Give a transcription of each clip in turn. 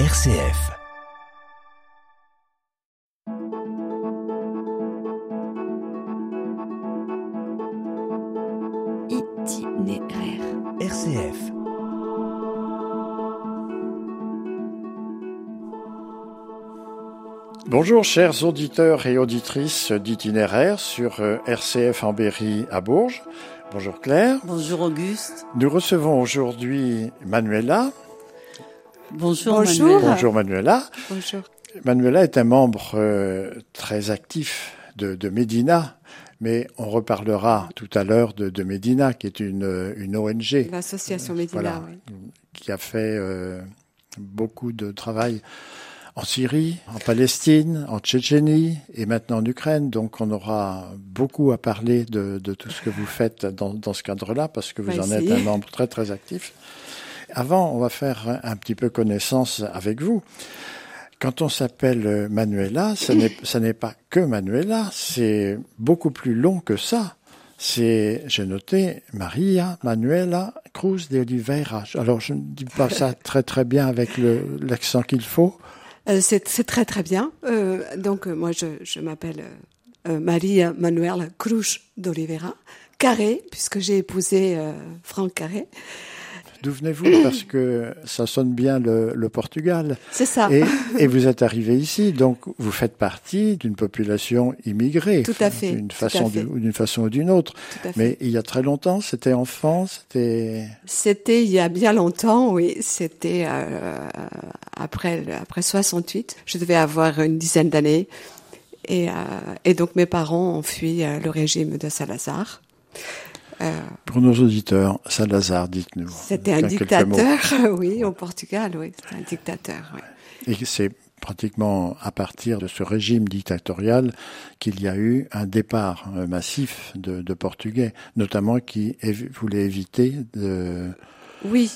RCF. Itinéraire. RCF. Bonjour chers auditeurs et auditrices d'itinéraire sur euh, RCF en Berry à Bourges. Bonjour Claire. Bonjour Auguste. Nous recevons aujourd'hui Manuela. Bonjour, Bonjour. Manuela. Bonjour Manuela. Bonjour. Manuela est un membre euh, très actif de, de Medina, mais on reparlera tout à l'heure de, de Medina, qui est une, euh, une ONG L'association Médina, voilà, oui. qui a fait euh, beaucoup de travail en Syrie, en Palestine, en Tchétchénie et maintenant en Ukraine. Donc on aura beaucoup à parler de, de tout ce que vous faites dans, dans ce cadre-là, parce que vous va en êtes un membre très très actif. Avant, on va faire un, petit peu connaissance avec vous. Quand on s'appelle Manuela, ce n'est ça n'est pas que Manuela, c'est beaucoup plus long que ça. C'est, j'ai noté, Maria Manuela Cruz de Oliveira. Alors, je ne dis pas ça très très bien avec l'accent qu'il faut. Euh, c'est très très bien. Euh, donc euh, moi je, je m'appelle euh, Maria Manuela Cruz d'Oliveira, Carré, puisque j'ai épousé Franck Carré. D'où venez-vous Parce que ça sonne bien le, le Portugal. C'est ça. Et, et vous êtes arrivé ici, donc vous faites partie d'une population immigrée. Tout à fait, D'une façon, d'une ou d'une autre. Tout à fait. Mais il y a très longtemps, c'était enfant, c'était... C'était il y a bien longtemps, oui. C'était euh, après après 68. Je devais avoir une dizaine d'années. Et, euh, et donc mes parents ont fui euh, le régime de Salazar. Euh, Pour nos auditeurs, Salazar, dites-nous. C'était un dictateur, oui, au Portugal, oui. C'était un dictateur, oui. Et c'est pratiquement à partir de ce régime dictatorial qu'il y a eu un départ euh, massif de, de Portugais, notamment qui évi- voulaient éviter de, Oui.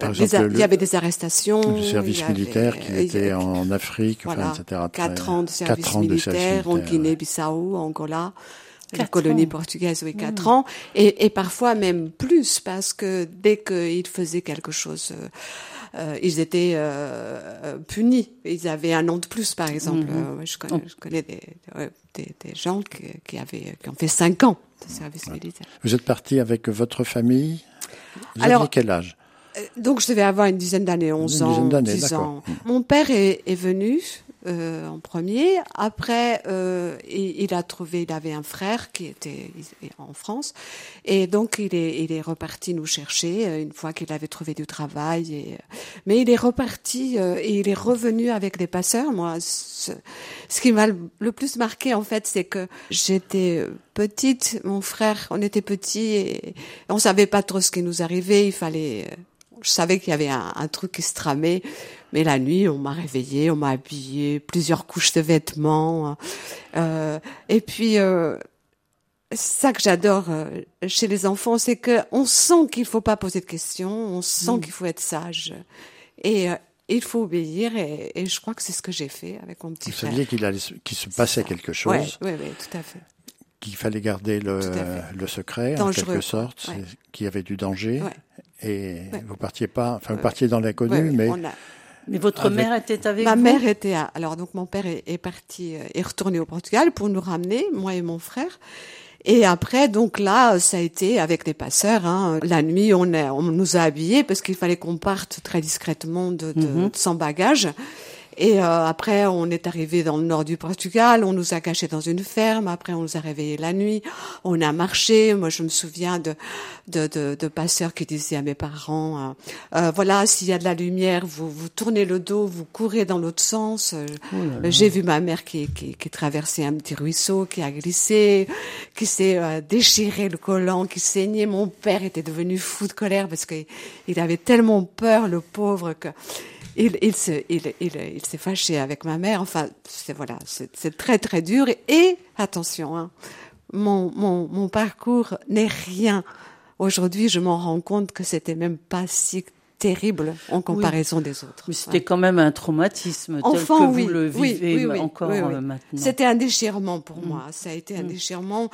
Par exemple, a- le- il y avait des arrestations. du service avait- militaire qui était en Afrique, voilà, enfin, etc. Quatre ans de service quatre ans de militaire service en Guinée-Bissau, Angola, la colonie ans. portugaise, oui, quatre ans, et, et parfois même plus, parce que dès qu'ils faisaient quelque chose, euh, euh, ils étaient euh, euh, punis. Ils avaient un an de plus, par exemple. Mhm. Euh, je connais, je connais des, des, des gens qui, qui avaient, qui ont fait cinq ans de service militaire. Vous êtes parti avec votre famille? Vous Alors, aviez quel âge? Donc je devais avoir une dizaine d'années, 11 Une ans, d'années, 10 d'accord. ans. Mon père est, est venu euh, en premier. Après, euh, il, il a trouvé, il avait un frère qui était en France, et donc il est, il est reparti nous chercher euh, une fois qu'il avait trouvé du travail. Et, euh, mais il est reparti euh, et il est revenu avec des passeurs. Moi, ce, ce qui m'a le plus marqué en fait, c'est que j'étais euh, petite, mon frère, on était petits et on savait pas trop ce qui nous arrivait. Il fallait je savais qu'il y avait un, un truc qui se tramait, mais la nuit, on m'a réveillée, on m'a habillée, plusieurs couches de vêtements. Euh, et puis, euh, ça que j'adore euh, chez les enfants, c'est que on sent qu'il faut pas poser de questions, on sent qu'il faut être sage, et euh, il faut obéir. Et, et je crois que c'est ce que j'ai fait avec mon petit Vous frère. saviez qu'il allait se- passait quelque chose, Ouais, ouais, ouais, tout à fait. Qu'il fallait garder le, le secret, Dangereux, en quelque sorte, ouais. qu'il y avait du danger. Ouais. Et Ouais. vous partiez pas, enfin, vous partiez dans l'inconnu, mais a- Mais votre Avec- mère était avec Ma vous mère était à, alors donc mon père est, est parti euh, est retourné au Portugal pour nous ramener moi et mon frère. Et après donc là ça a été avec des passeurs hein. La nuit on a, on nous a habillés parce qu'il fallait qu'on parte très discrètement de, de, Mhm. de sans bagages. Et euh, après, on est arrivé dans le nord du Portugal, on nous a cachés dans une ferme, après on nous a réveillés la nuit, on a marché. Moi, je me souviens de, de, de, de passeurs qui disaient à mes parents, euh, euh, voilà, s'il y a de la lumière, vous, vous tournez le dos, vous courez dans l'autre sens. Euh, J'ai vu ma mère qui, qui, qui traversait un petit ruisseau, qui a glissé, qui s'est euh, déchiré le collant, qui saignait. Mon père était devenu fou de colère parce qu'il il avait tellement peur, le pauvre, que il, il se, il, il, il s'est fâché avec ma mère. Enfin, c'est voilà, c'est très très dur. Et, attention, hein, mon, mon, mon parcours n'est rien. Aujourd'hui, je m'en rends compte que c'était même pas si terrible en comparaison des autres. Mais c'était quand même un traumatisme Enfant, tel que oui, vous le vivez oui, oui, encore oui, oui. euh, maintenant. C'était un déchirement pour Mm. moi. Ça a été un déchirement.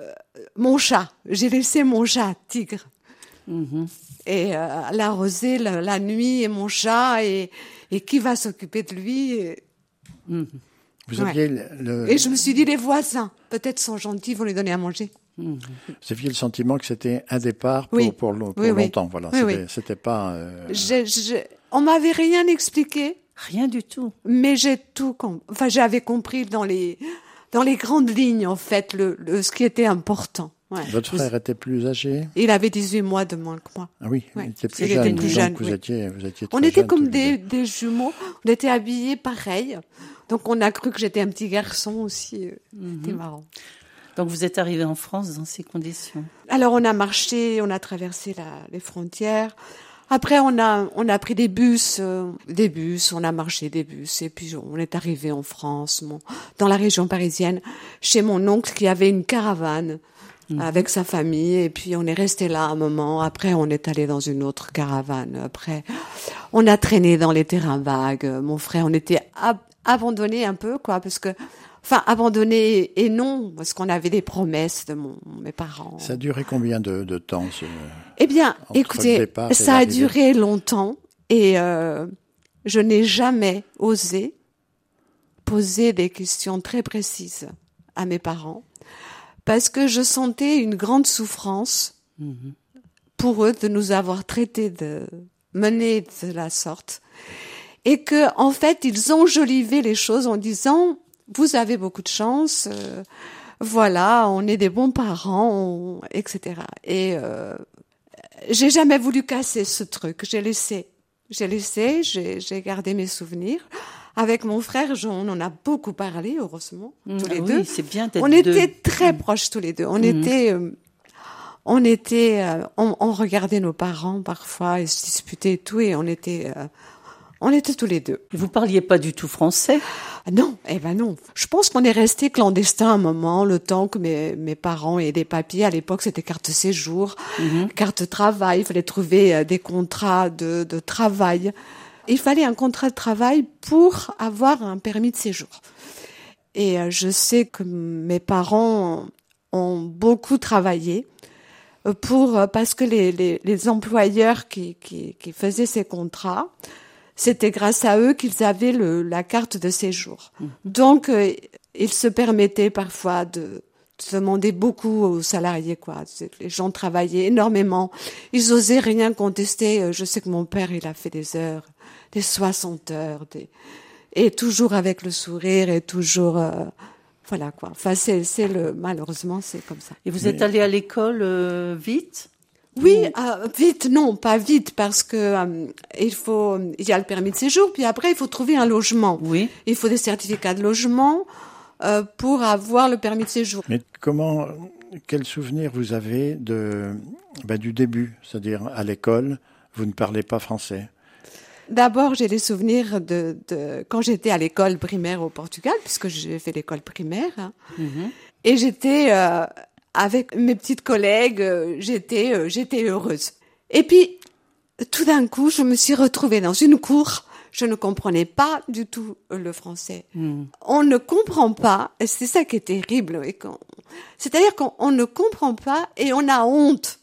Euh, mon chat, j'ai laissé mon chat tigre Mhm. et euh, l'arroser la, la nuit et mon chat et, et qui va s'occuper de lui et, Mhm. Vous Ouais. aviez le, le- et je me suis dit les voisins peut-être sont gentils vont lui donner à manger vous aviez le sentiment que c'était un départ pour, Oui. pour, lo- pour Oui, oui. longtemps. Voilà, Oui, c'était, pas. euh, Je- je- on m'avait rien expliqué Rien du tout. mais j'ai tout com- enfin j'avais compris dans les dans les grandes lignes en fait le, le ce qui était important ouais. Votre frère était plus âgé il avait 18 mois de moins que moi Ah oui, Ouais. il était plus Il jeune. était plus donc jeune, vous oui. étiez, vous étiez On était comme des, des jumeaux. On était habillés pareil. Donc on a cru que j'étais un petit garçon aussi. euh, C'était marrant. Donc vous êtes arrivé en France dans ces conditions. Alors on a marché, on a traversé la- les frontières. Après on a on a pris des bus, euh, des bus, on a marché des bus et puis on est arrivé en France, mon- dans la région parisienne, chez mon oncle qui avait une caravane avec sa famille et puis on est resté là un moment. Après on est allé dans une autre caravane. Après on a traîné dans les terrains vagues. Mon frère, on était ab- abandonnés un peu quoi parce que enfin abandonnés et non parce qu'on avait des promesses de mon mes parents. Ça a duré combien de, de temps ce... Eh bien, écoutez, ça a duré longtemps et euh, je n'ai jamais osé poser des questions très précises à mes parents parce que je sentais une grande souffrance pour eux de nous avoir traités de menés de la sorte. Et que en fait ils enjolivaient les choses en disant vous avez beaucoup de chance euh, voilà on est des bons parents on- etc et euh, j'ai jamais voulu casser ce truc. J'ai laissé j'ai laissé j'ai j'ai gardé mes souvenirs avec mon frère on en a beaucoup parlé heureusement tous les Ah deux Oui, c'est bien d'être on deux. était très proches tous les deux. On était, euh, on était, euh, on, on regardait nos parents parfois et se disputait et tout, et on était, euh, on était tous les deux. Vous parliez pas du tout français? Ah Non, eh ben non. Je pense qu'on est resté clandestin un moment, le temps que mes, mes parents aient des papiers. À l'époque, c'était carte séjour, carte travail. Il fallait trouver des contrats de, de travail. Il fallait un contrat de travail pour avoir un permis de séjour. Et euh, je sais que mes parents ont beaucoup travaillé euh, pour euh, parce que les, les, les employeurs qui, qui, qui faisaient ces contrats, c'était grâce à eux qu'ils avaient le, la carte de séjour. Donc, euh, ils se permettaient parfois de, de demander beaucoup aux salariés, quoi. Les gens travaillaient énormément. Ils osaient rien contester. Je sais que mon père, il a fait des heures, des 60 heures, des, et toujours avec le sourire et toujours, euh, voilà, quoi. Enfin, c'est, le, malheureusement, c'est comme ça. Et vous êtes allé à l'école euh, vite? Oui, euh, vite, non, pas vite, parce que euh, il faut, il y a le permis de séjour, puis après il faut trouver un logement. Oui. Il faut des certificats de logement euh, pour avoir le permis de séjour. Mais comment, quel souvenir vous avez de, ben, du début, c'est-à-dire à l'école, vous ne parlez pas français D'abord, j'ai des souvenirs de, de quand j'étais à l'école primaire au Portugal, puisque j'ai fait l'école primaire, hein. et j'étais euh, avec mes petites collègues, euh, j'étais, euh, j'étais heureuse. Et puis, tout d'un coup, je me suis retrouvée dans une cour. Je ne comprenais pas du tout le français. On ne comprend pas, et c'est ça qui est terrible. C'est-à-dire qu'on on ne comprend pas et on a honte.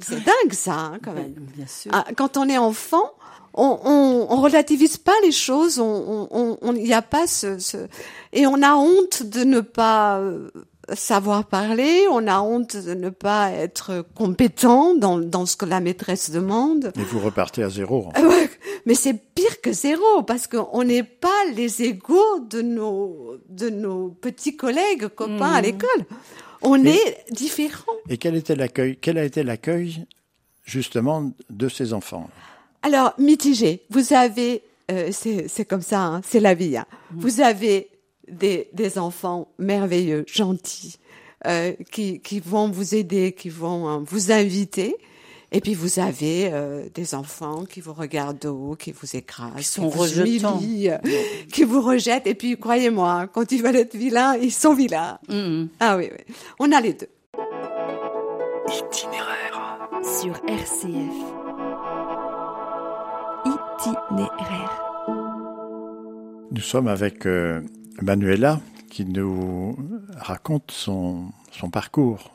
C'est dingue ça, hein, quand même. Bien sûr. Ah, quand on est enfant, on, on, on relativise pas les choses, on, on, on, il y a pas ce, ce, et on a honte de ne pas euh, savoir parler, on a honte de ne pas être compétent dans, dans ce que la maîtresse demande. Et vous repartez à zéro. Ah ouais, Mais c'est pire que zéro parce qu'on n'est pas les égaux de nos de nos petits collègues copains à l'école. On Et- est différents. Et quel était l'accueil Quel a été l'accueil justement de ces enfants Alors, mitigé. Vous avez, euh, c'est c'est comme ça, hein, c'est la vie. hein. Vous avez des, des enfants merveilleux, gentils, euh, qui, qui vont vous aider, qui vont hein, vous inviter. Et puis vous avez euh, des enfants qui vous regardent de haut, qui vous écrasent, qui, sont vous rejetants. humilient, euh, qui vous rejettent. Et puis croyez-moi, quand ils veulent être vilains, ils sont vilains. Mhm. Ah oui, oui. On a les deux. Itinéraire. sur RCF. Itinéraire. Nous sommes avec euh, Manuela qui nous raconte son, son parcours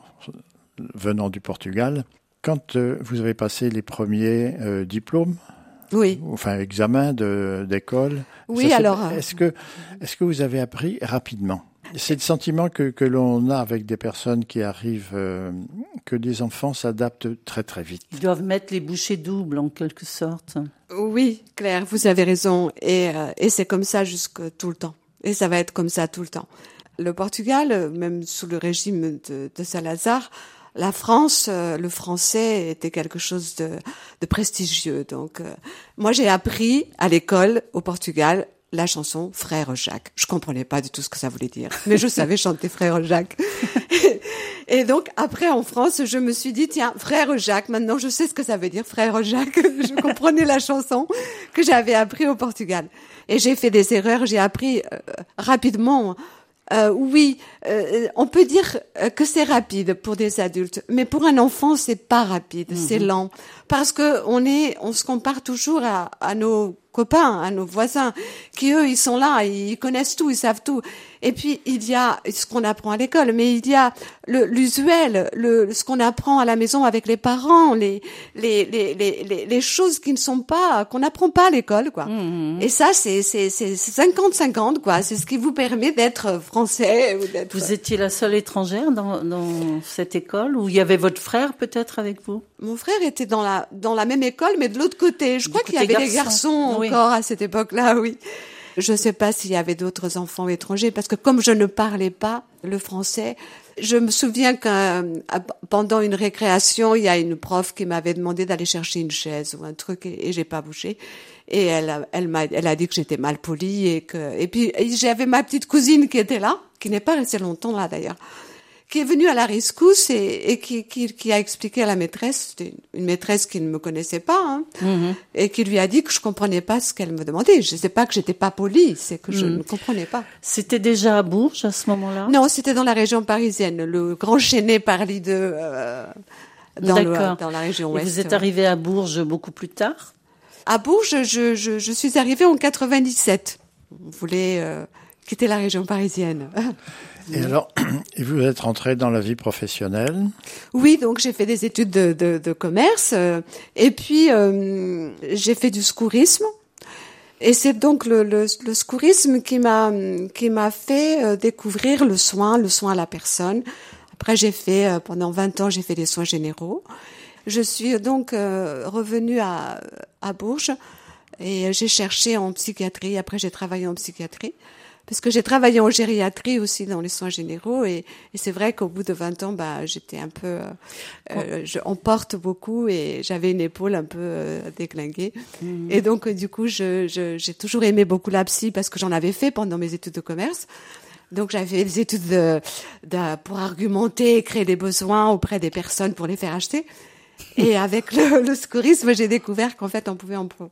venant du Portugal. quand euh, vous avez passé les premiers euh, diplômes, Oui. enfin examens d'école, Oui, alors, Est-ce que, est-ce que vous avez appris rapidement? C'est le sentiment que, que l'on a avec des personnes qui arrivent, euh, que des enfants s'adaptent très très vite. Ils doivent mettre les bouchées doubles en quelque sorte. Oui, Claire, vous avez raison. Et, euh, et c'est comme ça jusque tout le temps. Et ça va être comme ça tout le temps. Le Portugal, même sous le régime de, de Salazar, la France, euh, le français était quelque chose de, de prestigieux. Donc, euh, moi, j'ai appris à l'école au Portugal la chanson Frère Jacques. Je comprenais pas du tout ce que ça voulait dire, mais je savais chanter Frère Jacques. Et donc après en France, je me suis dit tiens, frère Jacques, maintenant je sais ce que ça veut dire frère Jacques. Je comprenais la chanson que j'avais appris au Portugal. Et j'ai fait des erreurs, j'ai appris euh, rapidement. Euh, oui, euh, on peut dire euh, que c'est rapide pour des adultes, mais pour un enfant c'est pas rapide, c'est lent parce que on est, on se compare toujours à, à nos copains, à nos voisins, qui eux ils sont là, ils connaissent tout, ils savent tout. Et puis il y a ce qu'on apprend à l'école, mais il y a l'usuel, le ce qu'on apprend à la maison avec les parents, les les les les les, choses qui ne sont pas qu'on n'apprend pas à l'école quoi. Et ça c'est c'est c'est 50 50 quoi, c'est ce qui vous permet d'être français ou Vous étiez la seule étrangère dans, dans cette école ou il y avait votre frère peut-être avec vous? Mon frère était dans la dans la même école, mais de l'autre côté. Je crois qu'il y avait des garçon. garçons Oui. encore à cette époque-là, oui. Je ne sais pas s'il y avait d'autres enfants étrangers, parce que comme je ne parlais pas le français, je me souviens que pendant une récréation, il y a une prof qui m'avait demandé d'aller chercher une chaise ou un truc, et, et j'ai pas bougé. Et elle, a- elle m'a, elle a dit que j'étais mal polie et que, et puis j'avais ma petite cousine qui était là, qui n'est pas restée longtemps là d'ailleurs qui est venue à la rescousse et, et qui, qui, qui a expliqué à la maîtresse, une maîtresse qui ne me connaissait pas, hein, et qui lui a dit que je comprenais pas ce qu'elle me demandait. Je sais pas que j'étais pas polie, c'est que je ne comprenais pas. C'était déjà à Bourges à ce moment-là? Non, c'était dans la région parisienne, le grand Chénet Parly de euh, dans, le, dans la région Et ouest. vous êtes ouais. arrivé à Bourges beaucoup plus tard? À Bourges, je, je, je suis arrivée en 97. On voulait euh, quitter la région parisienne. Et alors, et vous êtes rentré dans la vie professionnelle. Oui, donc j'ai fait des études de, de, de commerce euh, et puis euh, j'ai fait du secourisme. Et c'est donc le, le, qui m'a qui m'a fait euh, découvrir le soin, le soin à la personne. Après, j'ai fait pendant 20 ans, j'ai fait des soins généraux. Je suis donc revenue à à Bourges et j'ai cherché en psychiatrie. Après, j'ai travaillé en psychiatrie parce que j'ai travaillé en gériatrie aussi dans les soins généraux et, et c'est vrai qu'au bout de 20 ans, bah, j'étais un peu, euh, euh, je, on porte beaucoup et j'avais une épaule un peu euh, déglinguée. Et donc, euh, du coup, je, je- j'ai toujours aimé beaucoup la psy parce que j'en avais fait pendant mes études de commerce. Donc, j'avais des études de, de- pour argumenter et créer des besoins auprès des personnes pour les faire acheter. Et avec le, le secourisme, j'ai découvert qu'en fait, on pouvait emplo-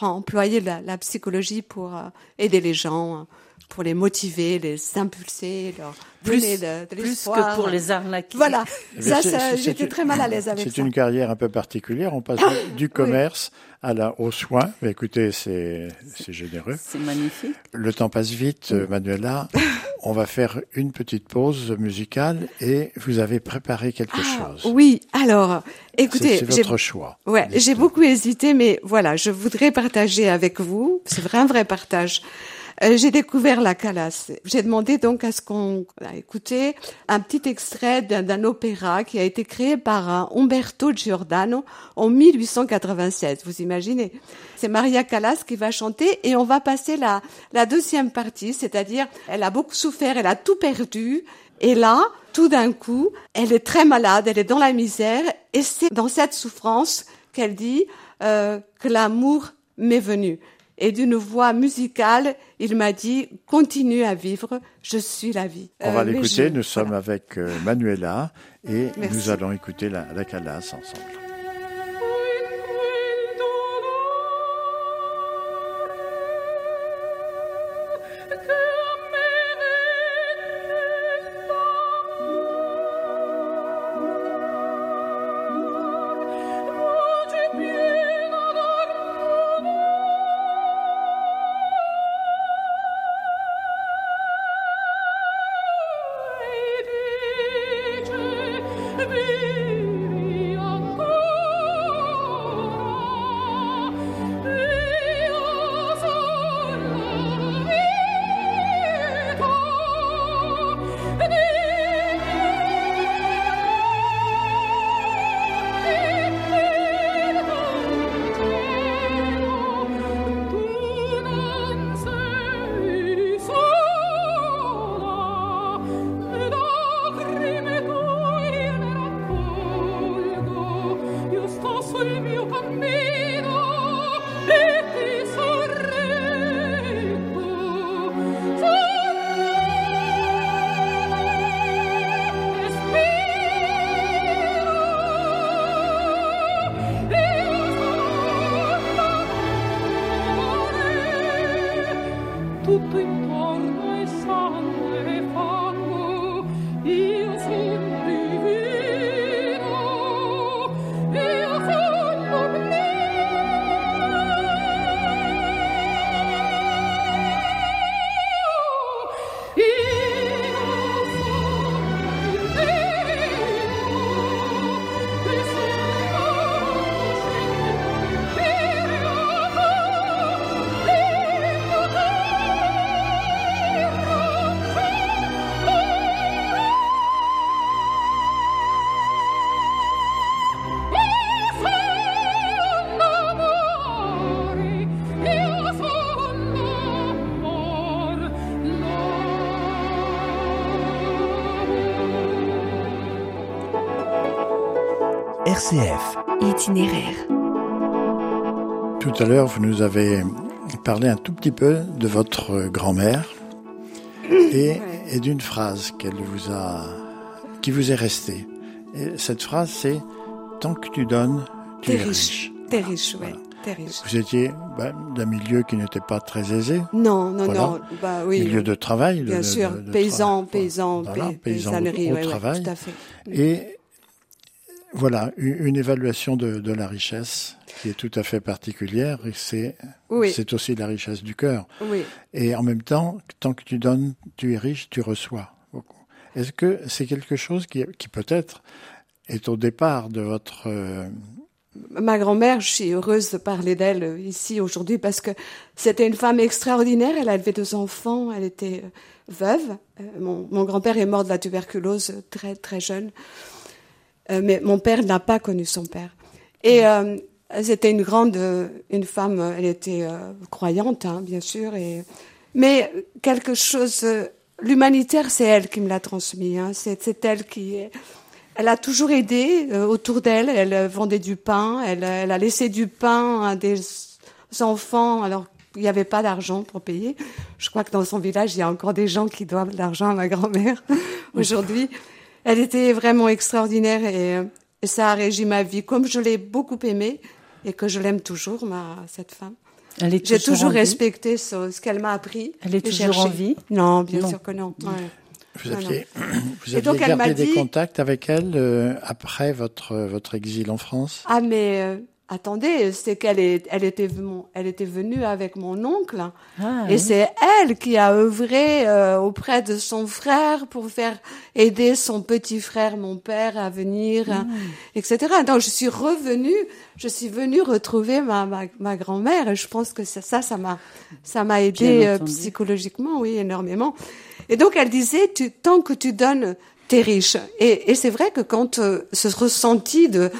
employer la, la psychologie pour euh, aider les gens, euh, pour les motiver, les impulser, leur Plus, donner de, de plus que pour les arnaquer. Voilà, Mais ça, c'est- ça, c'est- j'étais c'est- très mal à l'aise avec C'est ça. une carrière un peu particulière. On passe du- du commerce à la, aux soins. Mais écoutez, c'est c'est généreux. C'est magnifique. Le temps passe vite, Manuela. On va faire une petite pause musicale et vous avez préparé quelque Ah, chose. oui, alors, C'est écoutez, c'est votre choix. Ouais, j'ai beaucoup hésité, mais voilà, je voudrais partager avec vous. C'est vrai, un vrai partage. Euh, j'ai découvert la Calas. J'ai demandé donc à ce qu'on a écouté un petit extrait d'un opéra qui a été créé par Umberto Giordano en 1896. Vous imaginez C'est Maria Callas qui va chanter et on va passer la, la deuxième partie, c'est-à-dire elle a beaucoup souffert, elle a tout perdu. Et là, tout d'un coup, elle est très malade, elle est dans la misère, et c'est dans cette souffrance qu'elle dit euh, que l'amour m'est venu. Et d'une voix musicale, il m'a dit continue à vivre, je suis la vie. On va Euh, l'écouter. je- Nous sommes voilà. avec euh, Manuela et Merci. nous allons écouter la, la Calas ensemble. RCF. Itinéraire. Tout à l'heure, vous nous avez parlé un tout petit peu de votre grand-mère et, et d'une phrase qu'elle vous a, qui vous est restée. Et cette phrase, c'est Tant que tu donnes, tu T'es es riche. riche. T'es riche. Voilà. T'es riche. Vous étiez ben, d'un milieu qui n'était pas très aisé, Non, non, Voilà. non. Bah oui. milieu de travail. de- Bien de- sûr, de- de paysan, tra- paysan, voilà, pay- paysan paysannerie, au ouais, ouais, travail. tout à fait. Et voilà, une, évaluation de, de la richesse qui est tout à fait particulière. Et c'est Oui. c'est aussi la richesse du cœur. Oui. Et en même temps, tant que tu donnes, tu es riche, tu reçois beaucoup. Est-ce que c'est quelque chose qui, qui peut-être est au départ de votre... euh, Ma grand-mère, je suis heureuse de parler d'elle euh, ici aujourd'hui parce que c'était une femme extraordinaire. Elle a élevé deux enfants. Elle était euh, veuve. Mon, mon grand-père est mort de la tuberculose très très jeune. Euh, mais mon père n'a pas connu son père. Et euh, c'était une grande, euh, une femme. euh, Elle était euh, croyante, hein, bien sûr. Et mais quelque chose, l'humanitaire, c'est elle qui me l'a transmis. Hein. C'est c'est elle qui est. Elle a toujours aidé euh, autour d'elle. Elle vendait du pain. Elle, elle a laissé du pain à des enfants alors il n'y avait pas d'argent pour payer. Je crois que dans son village, il y a encore des gens qui doivent de l'argent à ma grand-mère aujourd'hui. Elle était vraiment extraordinaire et, euh, et ça a régi ma vie. Comme je l'ai beaucoup aimée et que je l'aime toujours, ma, cette femme. Elle est J'ai toujours, toujours en respecté ce, ce qu'elle m'a appris. Elle est toujours en cherché. vie? Non, bien Non. sûr que non. Ouais. Vous Non, aviez, vous donc, aviez gardé des dit- contacts avec elle euh, après votre, votre exil en France? Ah mais euh, attendez, c'est qu'elle est, elle était, elle était venue avec mon oncle Ah, et oui. c'est elle qui a œuvré euh, auprès de son frère pour faire aider son petit frère, mon père, à venir, hein, etc. Donc je suis revenue, je suis venue retrouver ma, ma, ma grand-mère et je pense que ça, ça, ça m'a, ça m'a aidé euh, psychologiquement, oui, énormément. Et donc elle disait, tu, tant que tu donnes, t'es riche. Et, et c'est vrai que quand euh, ce ressenti de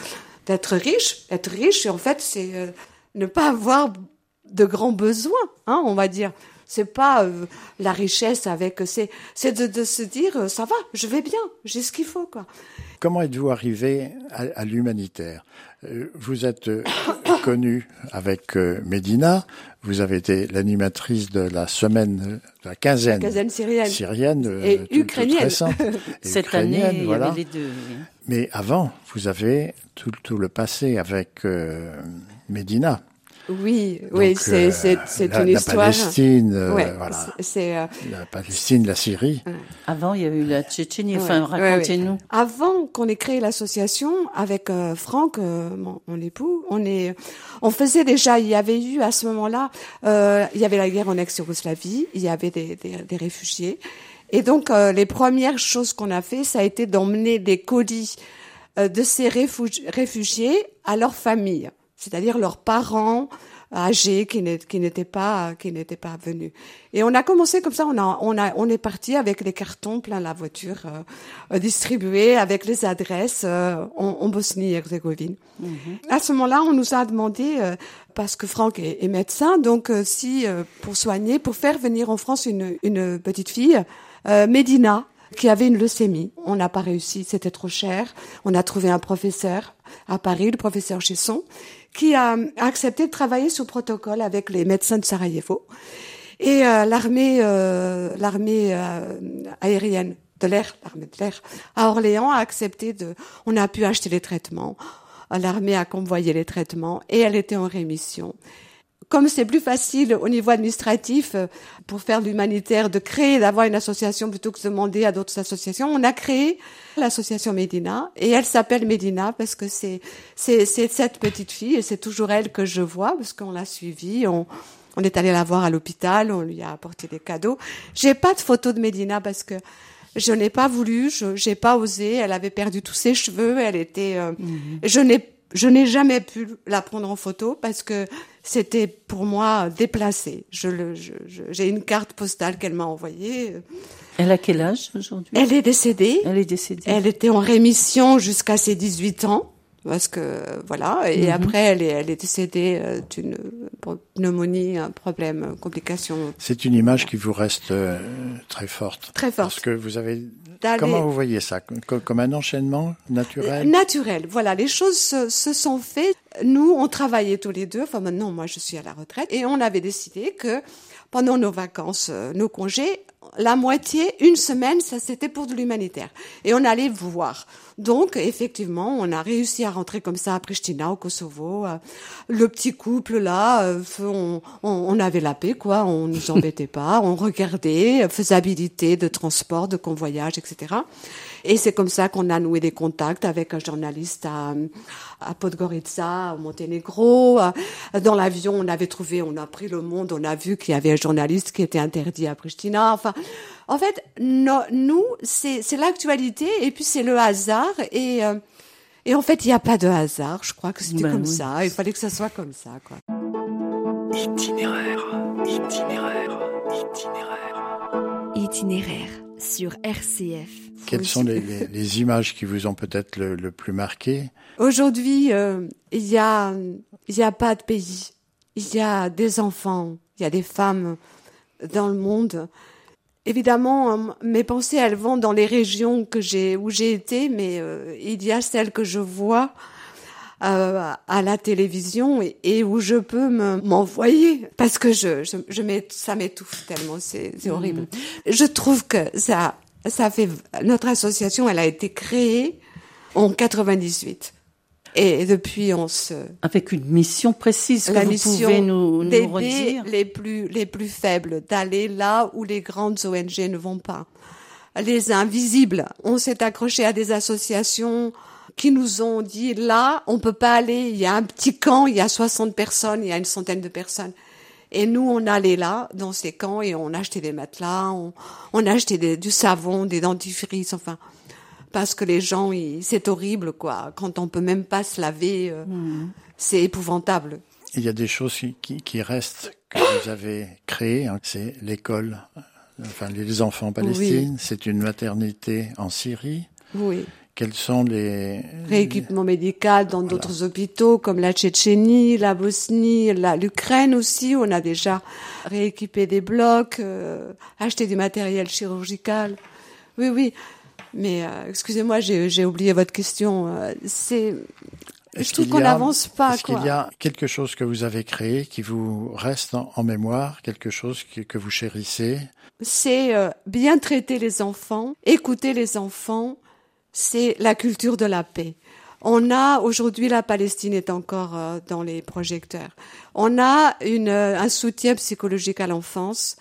d'être riche, être riche, en fait, c'est euh, ne pas avoir de grands besoins, hein, on va dire. C'est pas euh, la richesse avec, c'est c'est de, de se dire, euh, ça va, je vais bien, j'ai ce qu'il faut, quoi. Comment êtes-vous arrivé à, à l'humanitaire? Euh, Vous êtes euh, connu avec euh, Médina, vous avez été l'animatrice de la semaine, de la quinzaine, Quinzaine syrienne. syrienne Et ukrainienne. et Cette année, ukrainienne, il y voilà. avait les deux. Mais avant, vous avez tout, tout le passé avec euh, Médina. Oui, oui, c'est euh, c'est c'est la, une la histoire. Palestine, euh, ouais, voilà, euh, la Palestine, la Syrie. Avant, il y a eu la Tchétchénie. Ouais, Enfin, ouais, ouais. racontez-nous. Avant qu'on ait créé l'association avec euh, Franck, euh, mon, mon époux, on est, on faisait déjà. Il y avait eu à ce moment-là, euh, il y avait la guerre en ex-Yougoslavie, il y avait des, des, des réfugiés, et donc euh, les premières choses qu'on a fait, ça a été d'emmener des colis euh, de ces réfugi- réfugiés à leurs familles, c'est-à-dire leurs parents âgés qui n'étaient pas qui n'étaient pas venus. Et on a commencé comme ça. On a on a on est parti avec les cartons plein la voiture euh, distribués avec les adresses euh, en, en Bosnie-Herzégovine. À ce moment-là, on nous a demandé euh, parce que Franck est, est médecin, donc euh, si euh, pour soigner, pour faire venir en France une une petite fille, euh, Médina qui avait une leucémie. On n'a pas réussi, c'était trop cher. On a trouvé un professeur à Paris, le professeur Chesson, qui a accepté de travailler sous protocole avec les médecins de Sarajevo. Et euh, l'armée, euh, l'armée euh, aérienne de l'air, l'armée de l'air à Orléans a accepté de. On a pu acheter les traitements. L'armée a convoyé les traitements et elle était en rémission. Comme c'est plus facile au niveau administratif euh, pour faire l'humanitaire de créer, d'avoir une association plutôt que de demander à d'autres associations, on a créé l'association Médina et elle s'appelle Médina parce que c'est c'est c'est cette petite fille et c'est toujours elle que je vois parce qu'on l'a suivie, on on est allé la voir à l'hôpital, on lui a apporté des cadeaux. J'ai pas de photo de Médina parce que je n'ai pas voulu, je j'ai pas osé. Elle avait perdu tous ses cheveux, elle était. euh, Je n'ai je n'ai jamais pu la prendre en photo parce que c'était pour moi déplacé. Je le je- je- j'ai une carte postale qu'elle m'a envoyée. Elle a quel âge aujourd'hui? Elle est décédée. Elle est décédée. Elle était en rémission jusqu'à ses 18 ans. Parce que voilà et après elle est elle est décédée euh, d'une pneumonie un problème complication C'est une image qui vous reste euh, très forte. Très forte. Parce que vous avez. Comment vous voyez ça? Comme, comme un enchaînement naturel? Naturel. Voilà, les choses se, se sont faites. Nous, on travaillait tous les deux. Enfin, maintenant, moi, je suis à la retraite. Et on avait décidé que pendant nos vacances, euh, nos congés, la moitié, une semaine, ça c'était pour de l'humanitaire. Et on allait voir. Donc, effectivement, on a réussi à rentrer comme ça à Pristina, au Kosovo. Euh, Le petit couple, là, euh, on, avait la paix, quoi. On nous embêtait pas. On regardait, faisabilité de transport, de convoyage, etc. Et c'est comme ça qu'on a noué des contacts avec un journaliste à, à Podgorica, au Monténégro. Dans l'avion, on avait trouvé, on a pris le monde, on a vu qu'il y avait un journaliste qui était interdit à Pristina. Enfin, en fait, no- nous, c'est l'actualité et puis c'est le hasard. Et, euh, et en fait, il n'y a pas de hasard. Je crois que c'était Ben comme oui. ça. Il fallait que ça soit comme ça, quoi. Itinéraire, itinéraire, itinéraire. Itinéraire sur RCF. Quelles sont les, les- les images qui vous ont peut-être le, le plus marqué Aujourd'hui, euh, il y a, y a pas de pays. Il y a des enfants, il y a des femmes dans le monde. Évidemment, euh, mes pensées, elles vont dans les régions que j'ai, où j'ai été, mais euh, il y a celles que je vois euh, à la télévision et, et où je peux me- m'envoyer parce que je, je, je ça m'étouffe tellement, c'est c'est horrible. Je trouve que ça, ça fait notre association, elle a été créée en 98 et depuis on se Avec une mission précise que la vous mission pouvez nous, nous redire. les plus les plus faibles, d'aller là où les grandes ONG ne vont pas. Les invisibles. On s'est accroché à des associations qui nous ont dit là, on peut pas aller. Il y a un petit camp, il y a 60 personnes, il y a une centaine de personnes. Et nous, on allait là, dans ces camps, et on achetait des matelas, on, on achetait des- du savon, des dentifrices, enfin, parce que les gens, ils- c'est horrible, quoi. Quand on peut même pas se laver, euh, c'est épouvantable. Il y a des choses qui, qui, qui restent que vous avez créées. hein. C'est l'école, enfin les enfants en Palestine. C'est une maternité en Syrie. Oui. Quels sont les Rééquipement médical dans d'autres hôpitaux comme la Tchétchénie, la Bosnie, l'Ukraine aussi. On a déjà rééquipé des blocs, euh, acheté du matériel chirurgical. Oui, oui. Mais euh, excusez-moi, j'ai oublié votre question. Euh, C'est, je Est-ce trouve qu'il qu'on y a- n'avance pas. Est-ce qu'il y a quelque chose que vous avez créé qui vous reste en, en mémoire, quelque chose que, que vous chérissez? C'est euh, bien traiter les enfants, écouter les enfants, c'est la culture de la paix. On a aujourd'hui la Palestine est encore euh, dans les projecteurs. On a une, euh, un soutien psychologique à l'enfance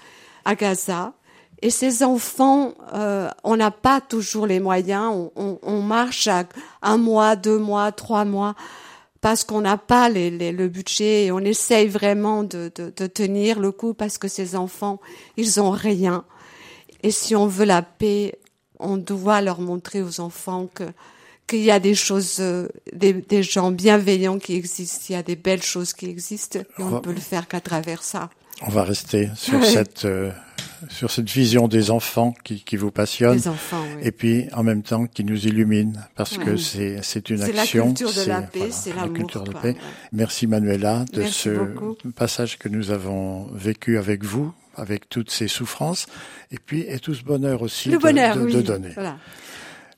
à Gaza. Et ces enfants, euh, on n'a pas toujours les moyens. On, on- on marche à un mois, deux mois, trois mois parce qu'on n'a pas les, les- le budget et on essaye vraiment de, de, de tenir le coup parce que ces enfants, ils ont rien. Et si on veut la paix, on doit leur montrer aux enfants que qu'il y a des choses, euh, des, des gens bienveillants qui existent, il y a des belles choses qui existent, et on ne peut le faire qu'à travers ça. On va rester sur cette euh, sur cette vision des enfants qui, qui vous passionne. Les enfants, oui. Et puis en même temps qui nous illumine parce que c'est c'est une C'est la action. culture de la paix, voilà, c'est la culture de la paix. Merci Manuela de Merci ce beaucoup. passage que nous avons vécu avec vous, avec toutes ces souffrances et puis et tout ce bonheur aussi Le de, bonheur, de- oui. de donner. Voilà.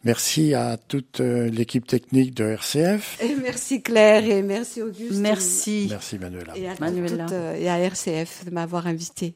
Merci à toute euh, l'équipe technique de RCF. Et merci Claire et merci Auguste. Merci. Merci Manuela. Et à, Manuela. toute, euh, et à RCF de m'avoir invité.